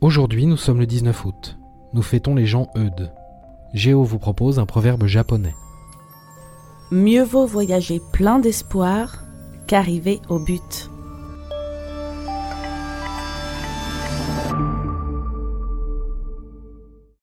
Aujourd'hui, nous sommes le 19 août. Nous fêtons les gens Eudes. Géo vous propose un proverbe japonais. Mieux vaut voyager plein d'espoir qu'arriver au but.